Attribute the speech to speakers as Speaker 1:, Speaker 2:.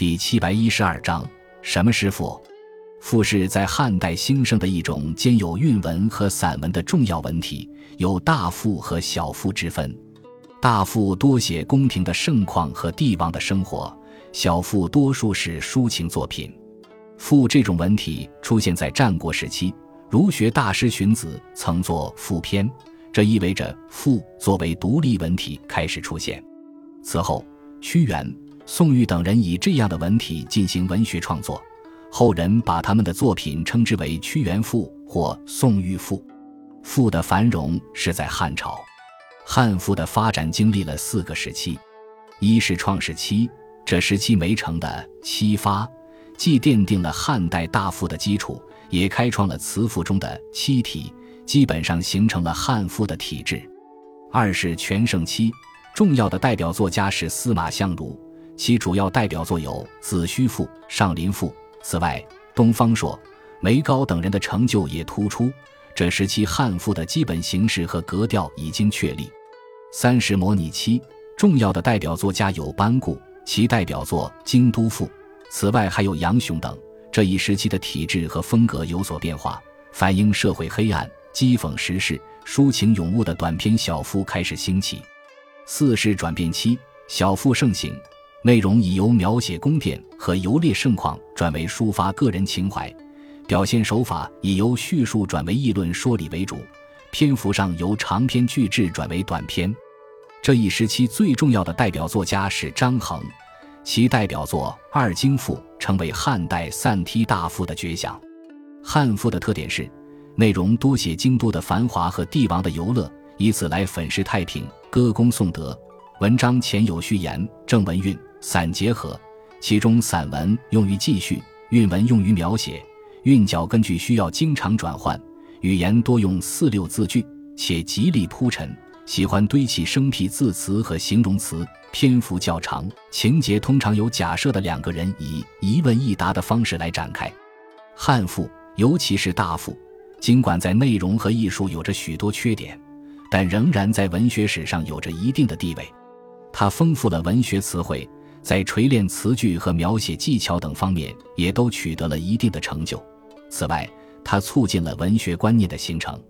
Speaker 1: 第七百一十二章：什么是赋？赋是在汉代兴盛的一种兼有韵文和散文的重要文体，有大赋和小赋之分。大赋多写宫廷的盛况和帝王的生活，小赋多数是抒情作品。赋这种文体出现在战国时期，儒学大师荀子曾作《赋篇》，这意味着赋作为独立文体开始出现。此后，屈原。宋玉等人以这样的文体进行文学创作，后人把他们的作品称之为屈原赋或宋玉赋。赋的繁荣是在汉朝，汉赋的发展经历了四个时期：一是创世期，这时期没成的七发，既奠定了汉代大赋的基础，也开创了词赋中的七体，基本上形成了汉赋的体制；二是全盛期，重要的代表作家是司马相如。其主要代表作有《子虚赋》《上林赋》。此外，东方朔、梅高等人的成就也突出。这时期汉赋的基本形式和格调已经确立。三是模拟期，重要的代表作家有班固，其代表作《京都赋》。此外，还有杨雄等。这一时期的体制和风格有所变化，反映社会黑暗、讥讽时事、抒情咏物的短篇小赋开始兴起。四是转变期，小赋盛行。内容已由描写宫殿和游猎盛况转为抒发个人情怀，表现手法已由叙述转为议论说理为主，篇幅上由长篇巨制转为短篇。这一时期最重要的代表作家是张衡，其代表作《二京赋》成为汉代散梯大赋的绝响。汉赋的特点是，内容多写京都的繁华和帝王的游乐，以此来粉饰太平、歌功颂德。文章前有序言，正文韵。散结合，其中散文用于记叙，韵文用于描写，韵脚根据需要经常转换，语言多用四六字句，且极力铺陈，喜欢堆砌生僻字词和形容词，篇幅较长，情节通常由假设的两个人以一问一答的方式来展开。汉赋，尤其是大赋，尽管在内容和艺术有着许多缺点，但仍然在文学史上有着一定的地位。它丰富了文学词汇。在锤炼词句和描写技巧等方面，也都取得了一定的成就。此外，它促进了文学观念的形成。